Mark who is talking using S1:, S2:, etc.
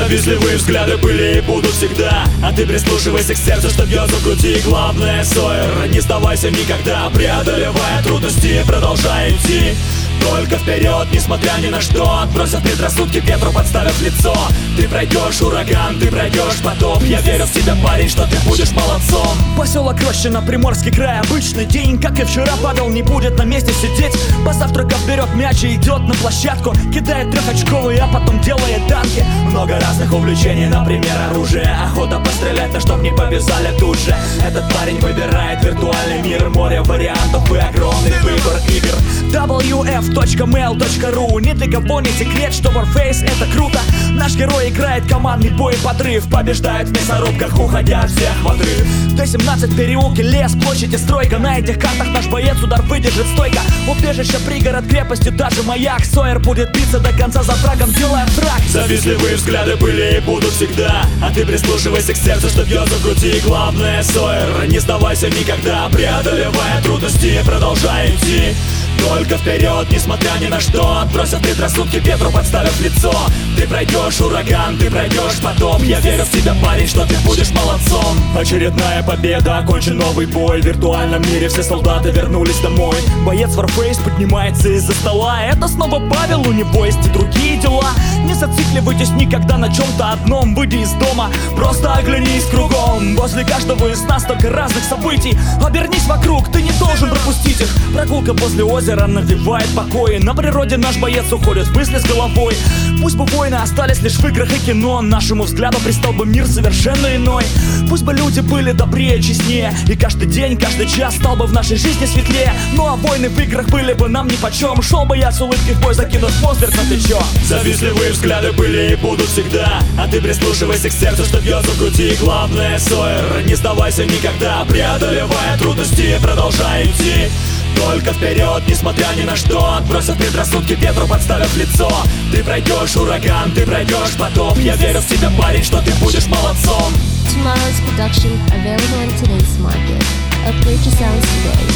S1: Завистливые взгляды были и будут всегда. А ты прислушивайся к сердцу, что бьется в груди Главное, Сойер, не сдавайся никогда. Преодолевая трудности, продолжай идти только вперед, несмотря ни на что Отбросив предрассудки ветру, подставив лицо. Ты пройдешь ураган, ты пройдешь потоп. Я верю в тебя, парень, что ты будешь молодцом.
S2: Поселок Рощина, Приморский край Обычный день, как и вчера Павел не будет на месте сидеть. Позавтракав берет мяч и идет на площадку. Кидает трехочковый, а потом делает данки.
S1: Много разных увлечений, например, оружие. Охота пострелять, на чтоб не повязали тут же. Этот парень выбирает виртуальный мир. Море вариантов и огромный выбор игр
S2: wf.mail.ru Ни для кого не секрет, что Warface это круто. Наш герой играет командный бой подрыв Побеждает в мясорубках, уходя от всех в отрыв. Т-17, переулки, лес, площадь и стройка. На этих картах наш боец удар выдержит стойко. Убежище, пригород, крепости, даже маяк. Сойер будет биться до конца за фрагом, делая фраг.
S1: Завистливые взгляды были и будут всегда. А ты прислушивайся к сердцу, что бьется в груди Главное, Сойер, не сдавайся никогда. Преодолевая трудности, продолжай идти только вперед, несмотря ни на что. Отбросив предрассудки ветру, подставив лицо. Ты пройдешь ураган, ты пройдешь потоп Я верю в тебя, парень, что ты будешь молодцом. Очередная победа, окончен новый бой. В виртуальном мире все солдаты вернулись домой.
S2: Боец Warface поднимается из-за стола. Это снова Павел, у него есть и другие дела. Не зацикливайтесь никогда на чем-то одном. Выйди из дома, просто оглянись кругом. Возле каждого из нас только разных событий. Обернись вокруг, ты не должен Прогулка возле озера навевает покой На природе наш боец уходит в мысли с головой. Пусть бы войны остались лишь в играх и кино. Нашему взгляду пристал бы мир совершенно иной. Пусть бы люди были добрее, честнее. И каждый день, каждый час стал бы в нашей жизни светлее. Ну а войны в играх были бы нам нипочем. Шел бы я с улыбкой в бой, закинув монстр на плечо.
S1: Завистливые взгляды были и будут всегда. А ты прислушивайся к сердцу, что бьется в груди. Главное, Сойер, не сдавайся никогда Преодолевая трудности, продолжай идти только вперед, несмотря ни на что Отбросив предрассудки ветру, подставив лицо. Ты пройдешь ураган, ты пройдешь потоп. Я верю в тебя, парень, что ты будешь молодцом.
S3: Tomorrow's production available in today's market. Upgrade your sounds today